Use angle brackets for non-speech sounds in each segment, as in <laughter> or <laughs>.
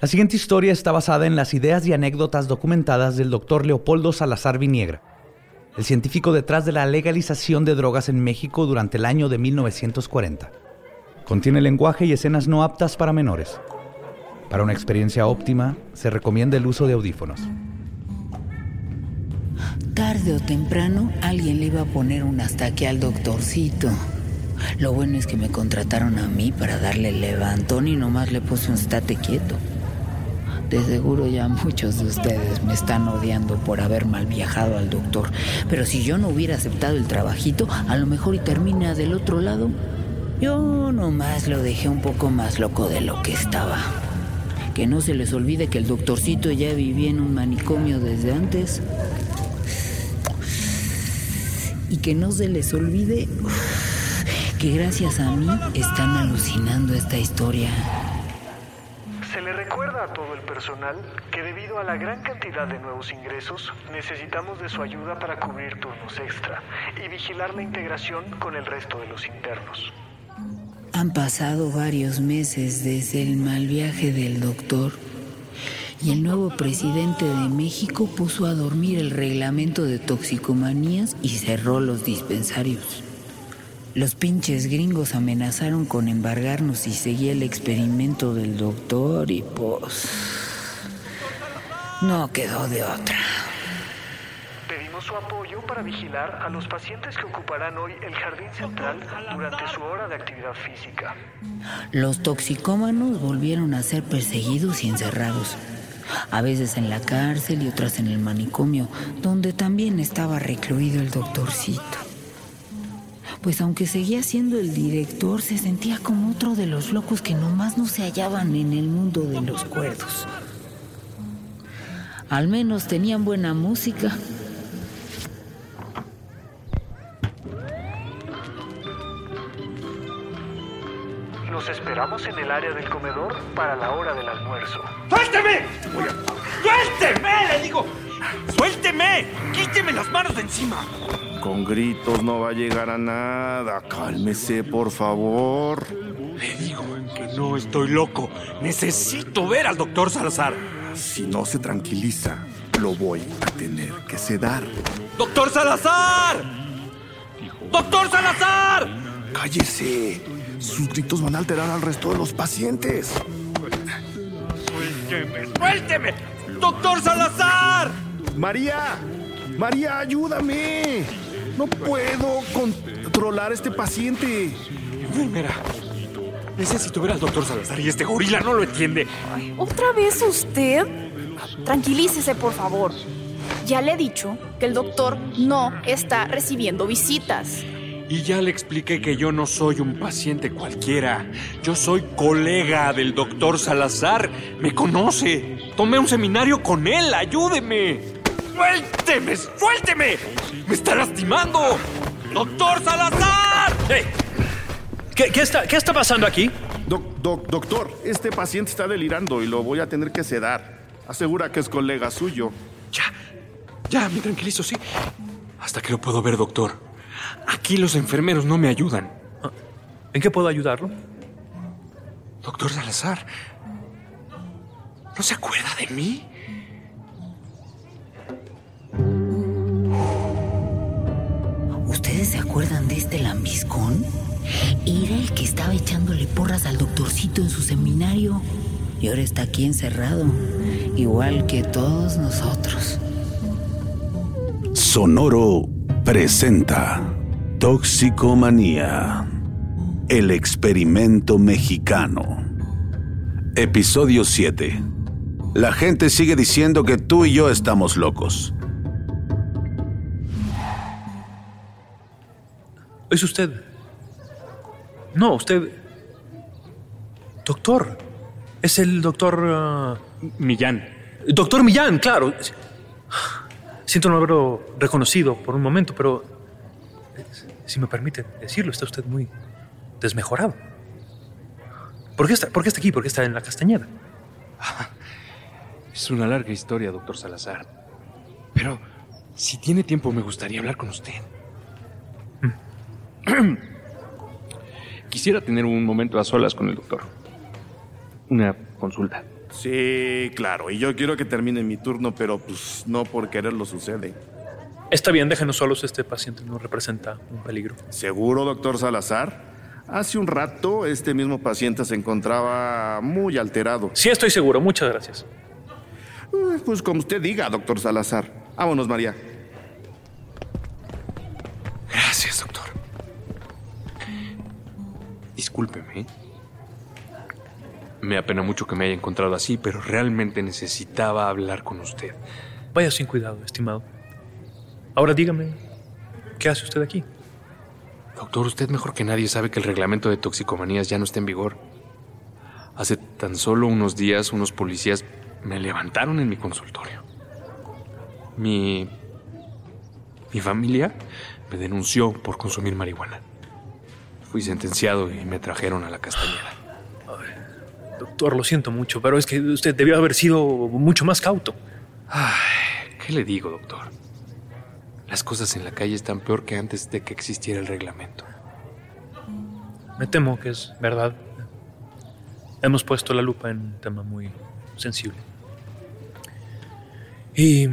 La siguiente historia está basada en las ideas y anécdotas documentadas del doctor Leopoldo Salazar Viniegra, el científico detrás de la legalización de drogas en México durante el año de 1940. Contiene lenguaje y escenas no aptas para menores. Para una experiencia óptima, se recomienda el uso de audífonos. Tarde o temprano alguien le iba a poner un hasta al doctorcito. Lo bueno es que me contrataron a mí para darle el levantón y nomás le puse un estate quieto. De seguro ya muchos de ustedes me están odiando por haber mal viajado al doctor. Pero si yo no hubiera aceptado el trabajito, a lo mejor y termina del otro lado. Yo nomás lo dejé un poco más loco de lo que estaba. Que no se les olvide que el doctorcito ya vivía en un manicomio desde antes. Y que no se les olvide que gracias a mí están alucinando esta historia. Se le recuerda a todo el personal que debido a la gran cantidad de nuevos ingresos, necesitamos de su ayuda para cubrir turnos extra y vigilar la integración con el resto de los internos. Han pasado varios meses desde el mal viaje del doctor y el nuevo presidente de México puso a dormir el reglamento de toxicomanías y cerró los dispensarios. Los pinches gringos amenazaron con embargarnos si seguía el experimento del doctor y pues... No quedó de otra. Pedimos su apoyo para vigilar a los pacientes que ocuparán hoy el jardín central durante su hora de actividad física. Los toxicómanos volvieron a ser perseguidos y encerrados. A veces en la cárcel y otras en el manicomio, donde también estaba recluido el doctorcito pues aunque seguía siendo el director, se sentía como otro de los locos que nomás no se hallaban en el mundo de los cuerdos. Al menos tenían buena música. Los esperamos en el área del comedor para la hora del almuerzo. ¡Suélteme! ¡Suélteme! Le digo. ¡Suélteme! ¡Quíteme las manos de encima! Con gritos no va a llegar a nada. Cálmese, por favor. Le digo que no estoy loco. Necesito ver al doctor Salazar. Si no se tranquiliza, lo voy a tener que sedar. ¡Doctor Salazar! ¡Doctor Salazar! Cállese. Sus gritos van a alterar al resto de los pacientes. ¡Suélteme! ¡Suélteme! ¡Doctor Salazar! María, María, ayúdame. No puedo controlar a este paciente. Enfermera, necesito ver al doctor Salazar y este gorila no lo entiende. ¿Otra vez usted? Tranquilícese, por favor. Ya le he dicho que el doctor no está recibiendo visitas. Y ya le expliqué que yo no soy un paciente cualquiera. Yo soy colega del doctor Salazar. Me conoce. Tomé un seminario con él. Ayúdeme. ¡Suélteme! ¡Suélteme! ¡Me está lastimando! ¡Doctor Salazar! ¿Qué, qué está, ¿Qué está pasando aquí? Doc, doc, doctor, este paciente está delirando y lo voy a tener que sedar. Asegura que es colega suyo. Ya, ya, me tranquilizo, sí. Hasta que lo puedo ver, doctor. Aquí los enfermeros no me ayudan. ¿En qué puedo ayudarlo? Doctor Salazar, ¿no se acuerda de mí? Lambiscón? Era el que estaba echándole porras al doctorcito en su seminario. Y ahora está aquí encerrado, igual que todos nosotros. Sonoro presenta Toxicomanía, el experimento mexicano. Episodio 7. La gente sigue diciendo que tú y yo estamos locos. ¿Es usted? No, usted... Doctor. Es el doctor... ah, Millán. Doctor Millán, claro. Siento no haberlo reconocido por un momento, pero... Si me permite decirlo, está usted muy desmejorado. ¿Por qué está, por qué está aquí? ¿Por qué está en la castañeda? Es una larga historia, doctor Salazar. Pero si tiene tiempo, me gustaría hablar con usted. <clears throat> Quisiera tener un momento a solas con el doctor. Una consulta. Sí, claro, y yo quiero que termine mi turno, pero pues no por quererlo sucede. Está bien, déjenos solos, este paciente no representa un peligro. ¿Seguro, doctor Salazar? Hace un rato este mismo paciente se encontraba muy alterado. Sí, estoy seguro, muchas gracias. Eh, Pues como usted diga, doctor Salazar. Vámonos, María. Discúlpeme. Me apena mucho que me haya encontrado así, pero realmente necesitaba hablar con usted. Vaya sin cuidado, estimado. Ahora dígame, ¿qué hace usted aquí? Doctor, usted mejor que nadie sabe que el reglamento de toxicomanías ya no está en vigor. Hace tan solo unos días unos policías me levantaron en mi consultorio. Mi... Mi familia me denunció por consumir marihuana. Fui sentenciado y me trajeron a la castañeda. <sighs> Doctor, lo siento mucho, pero es que usted debió haber sido mucho más cauto. Ay, ¿qué le digo, doctor? Las cosas en la calle están peor que antes de que existiera el reglamento. Me temo que es verdad. Hemos puesto la lupa en un tema muy sensible. Y,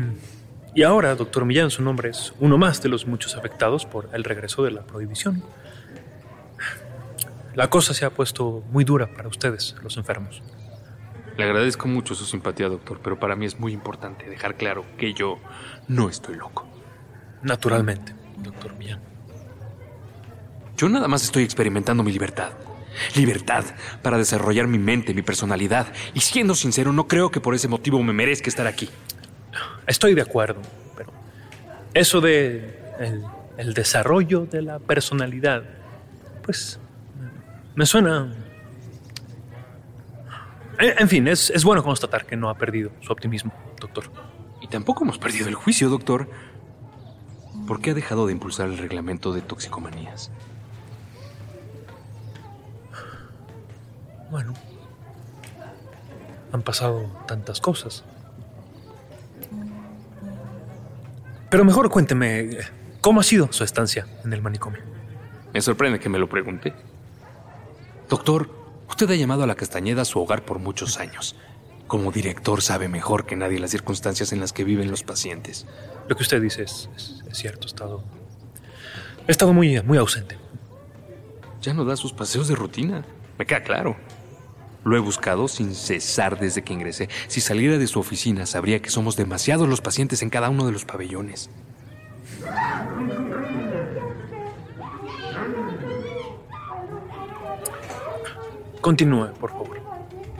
y ahora, doctor Millán, su nombre es uno más de los muchos afectados por el regreso de la prohibición. La cosa se ha puesto muy dura para ustedes, los enfermos. Le agradezco mucho su simpatía, doctor, pero para mí es muy importante dejar claro que yo no estoy loco. Naturalmente, doctor Millán. Yo nada más estoy experimentando mi libertad. Libertad para desarrollar mi mente, mi personalidad. Y siendo sincero, no creo que por ese motivo me merezca estar aquí. Estoy de acuerdo, pero eso de el, el desarrollo de la personalidad, pues me suena... En, en fin, es, es bueno constatar que no ha perdido su optimismo, doctor. Y tampoco hemos perdido el juicio, doctor. ¿Por qué ha dejado de impulsar el reglamento de toxicomanías? Bueno, han pasado tantas cosas. Pero mejor cuénteme, ¿cómo ha sido su estancia en el manicomio? Me sorprende que me lo pregunte. Doctor, usted ha llamado a la Castañeda su hogar por muchos años. Como director sabe mejor que nadie las circunstancias en las que viven los pacientes. Lo que usted dice es, es- es cierto, he estado, he estado muy, muy ausente. Ya no da sus paseos de rutina. Me queda claro. Lo he buscado sin cesar desde que ingresé. Si saliera de su oficina, sabría que somos demasiados los pacientes en cada uno de los pabellones. Continúe, por favor.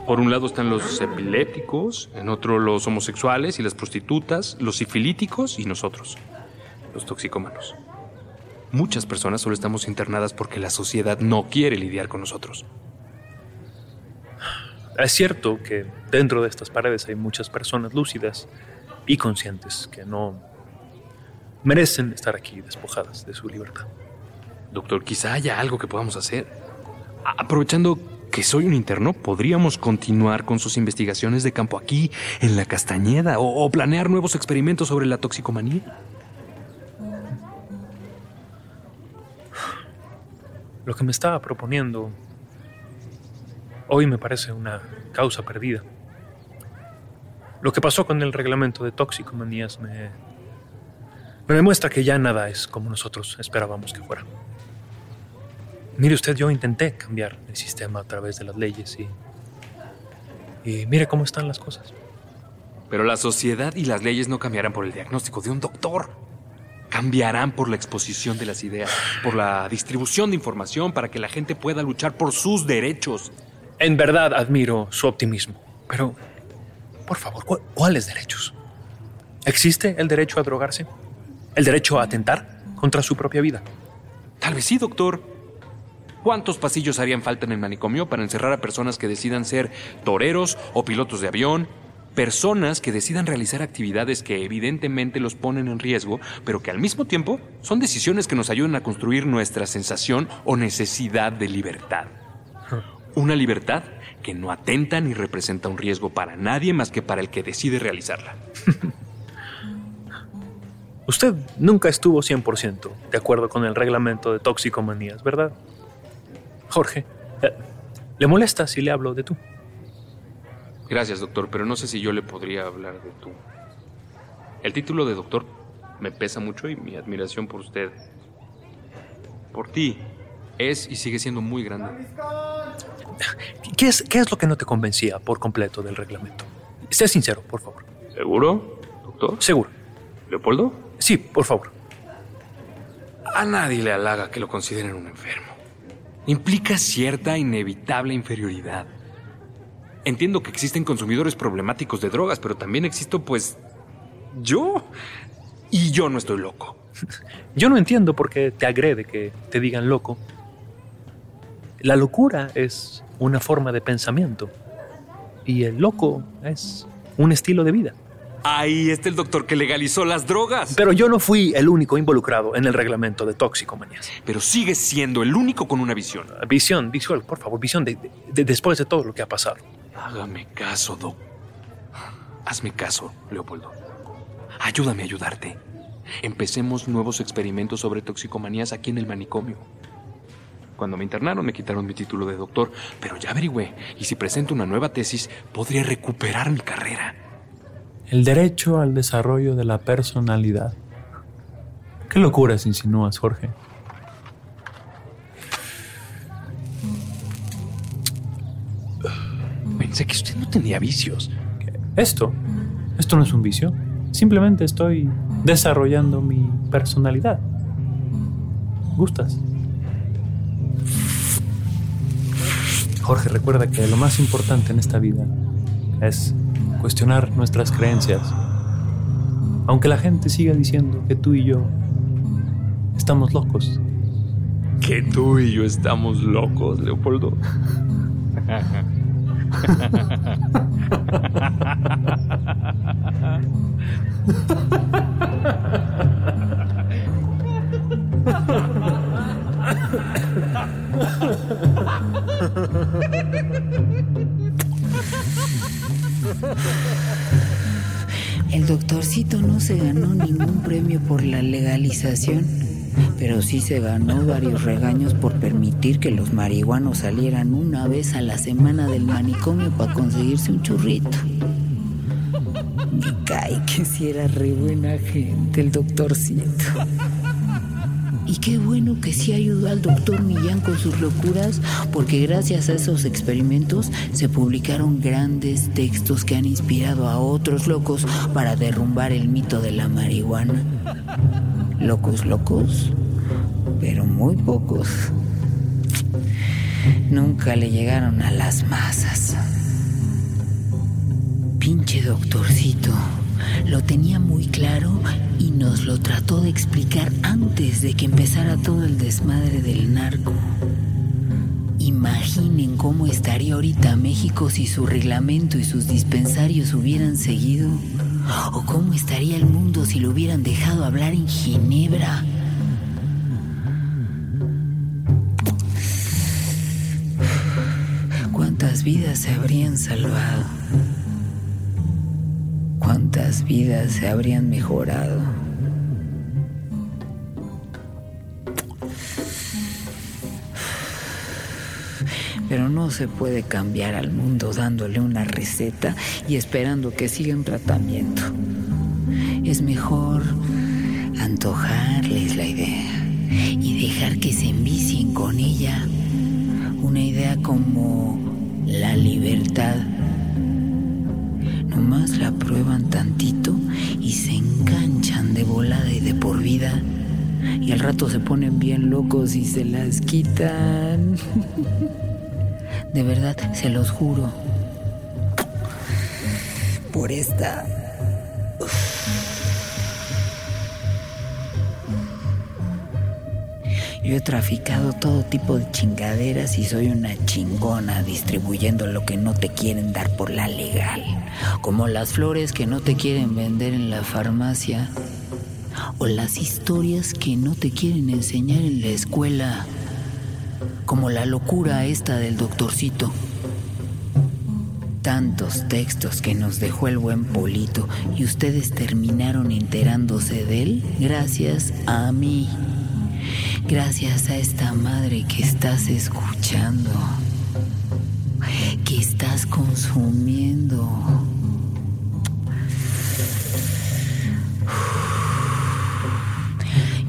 Por un lado están los epilépticos, en otro los homosexuales y las prostitutas, los sifilíticos y nosotros, los toxicómanos. Muchas personas solo estamos internadas porque la sociedad no quiere lidiar con nosotros. Es cierto que dentro de estas paredes hay muchas personas lúcidas y conscientes que no merecen estar aquí despojadas de su libertad. Doctor, quizá haya algo que podamos hacer. Aprovechando que soy un interno, podríamos continuar con sus investigaciones de campo aquí, en la Castañeda, o, planear nuevos experimentos sobre la toxicomanía. Lo que me estaba proponiendo hoy me parece una causa perdida. Lo que pasó con el reglamento de toxicomanías me, me demuestra que ya nada es como nosotros esperábamos que fuera. Mire usted, yo intenté cambiar el sistema a través de las leyes y, y mire cómo están las cosas. Pero la sociedad y las leyes no cambiarán por el diagnóstico de un doctor. Cambiarán por la exposición de las ideas, por la distribución de información para que la gente pueda luchar por sus derechos. En verdad admiro su optimismo, pero por favor, ¿cu- ¿cuáles derechos? ¿Existe el derecho a drogarse? ¿El derecho a atentar contra su propia vida? Tal vez sí, doctor. ¿Cuántos pasillos harían falta en el manicomio para encerrar a personas que decidan ser toreros o pilotos de avión? Personas que decidan realizar actividades que evidentemente los ponen en riesgo, pero que al mismo tiempo son decisiones que nos ayudan a construir nuestra sensación o necesidad de libertad. Una libertad que no atenta ni representa un riesgo para nadie más que para el que decide realizarla. <laughs> Usted nunca estuvo 100% de acuerdo con el reglamento de toxicomanías, ¿verdad? Jorge, eh, ¿le molesta si le hablo de tú? Gracias, doctor, pero no sé si yo le podría hablar de tú. El título de doctor me pesa mucho y mi admiración por usted, por ti, es y sigue siendo muy grande. ¿Qué es, ¿Qué es lo que no te convencía por completo del reglamento? Sé sincero, por favor. ¿Seguro, doctor? Seguro. ¿Leopoldo? Sí, por favor. A nadie le halaga que lo consideren un enfermo. Implica cierta inevitable inferioridad. Entiendo que existen consumidores problemáticos de drogas, pero también existo, pues, yo. Y yo no estoy loco. <laughs> Yo no entiendo por qué te agrede que te digan loco. La locura es una forma de pensamiento y el loco es un estilo de vida. Ahí está el doctor que legalizó las drogas. Pero yo no fui el único involucrado en el reglamento de toxicomanías. Pero sigue siendo el único con una visión. Visión, visual, por favor, visión de, de- después de todo lo que ha pasado. Hágame caso, Doc. Hazme caso, Leopoldo. Ayúdame a ayudarte. Empecemos nuevos experimentos sobre toxicomanías aquí en el manicomio. Cuando me internaron me quitaron mi título de doctor, pero ya averigüé, y si presento una nueva tesis, podría recuperar mi carrera. El derecho al desarrollo de la personalidad. ¿Qué locuras insinúas, Jorge? Pensé que usted no tenía vicios. Esto, esto no es un vicio. Simplemente estoy desarrollando mi personalidad. ¿Gustas? Jorge, recuerda que lo más importante en esta vida es cuestionar nuestras creencias. Aunque la gente siga diciendo que tú y yo estamos locos. Que tú y yo estamos locos, Leopoldo. <laughs> El doctorcito no se ganó ningún premio por la legalización, pero sí se ganó varios regaños por permitir que los marihuanos salieran una vez a la semana del manicomio para conseguirse un churrito. Me cae que si era re buena gente el doctorcito. Y qué bueno que sí ayudó al doctor Millán con sus locuras, porque gracias a esos experimentos se publicaron grandes textos que han inspirado a otros locos para derrumbar el mito de la marihuana. Locos, locos, pero muy pocos. Nunca le llegaron a las masas. Pinche doctorcito. Lo tenía muy claro y nos lo trató de explicar antes de que empezara todo el desmadre del narco. Imaginen cómo estaría ahorita México si su reglamento y sus dispensarios hubieran seguido. O cómo estaría el mundo si lo hubieran dejado hablar en Ginebra. ¿Cuántas vidas se habrían salvado? ¿Cuántas vidas se habrían mejorado? Pero no se puede cambiar al mundo dándole una receta y esperando que siga en tratamiento. Es mejor antojarles la idea y dejar que se envicien con ella. Una idea como la libertad. Nomás la prueban tantito y se enganchan de volada y de por vida. Y al rato se ponen bien locos y se las quitan. <laughs> De verdad, se los juro. Por esta. Yo he traficado todo tipo de chingaderas y soy una chingona distribuyendo lo que no te quieren dar por la legal. Como las flores que no te quieren vender en la farmacia. O las historias que no te quieren enseñar en la escuela. Como la locura esta del doctorcito. Tantos textos que nos dejó el buen Polito y ustedes terminaron enterándose de él gracias a mí. Gracias a esta madre que estás escuchando. Que ¿Qué estás consumiendo?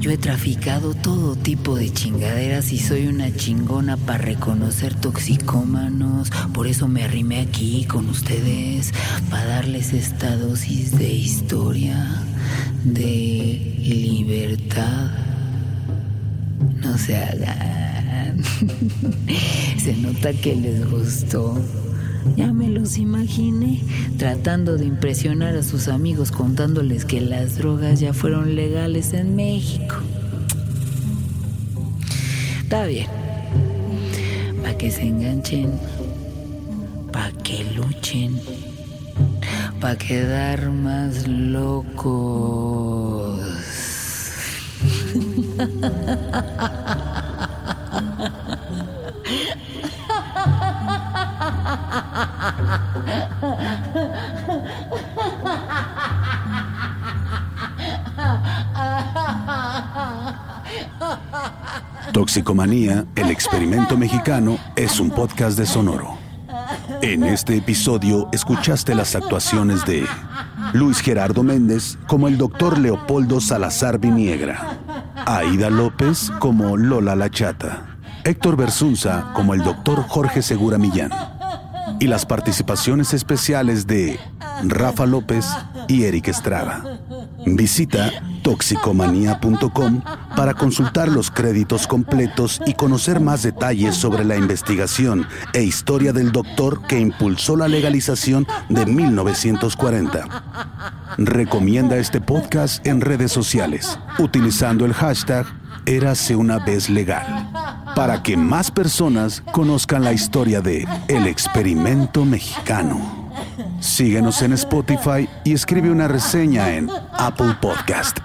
Yo he traficado todo tipo de chingaderas y soy una chingona para reconocer toxicómanos. Por eso me arrimé aquí con ustedes, para darles esta dosis de historia, de libertad. No se hagan. <laughs> se nota que les gustó. Ya me los imaginé tratando de impresionar a sus amigos contándoles que las drogas ya fueron legales en México. Está bien. Para que se enganchen. Para que luchen. Para quedar más locos. Toxicomanía, el experimento mexicano, es un podcast de Sonoro. En este episodio escuchaste las actuaciones de Luis Gerardo Méndez como el doctor Leopoldo Salazar Viniegra, Aida López como Lola La Chata, Héctor Bersunza como el doctor Jorge Segura Millán y las participaciones especiales de Rafa López y Eric Estrada. Visita toxicomanía.com para consultar los créditos completos y conocer más detalles sobre la investigación e historia del doctor que impulsó la legalización de 1940. Recomienda este podcast en redes sociales utilizando el hashtag Érase una vez legal para que más personas conozcan la historia de El experimento mexicano. Síguenos en Spotify y escribe una reseña en Apple Podcast.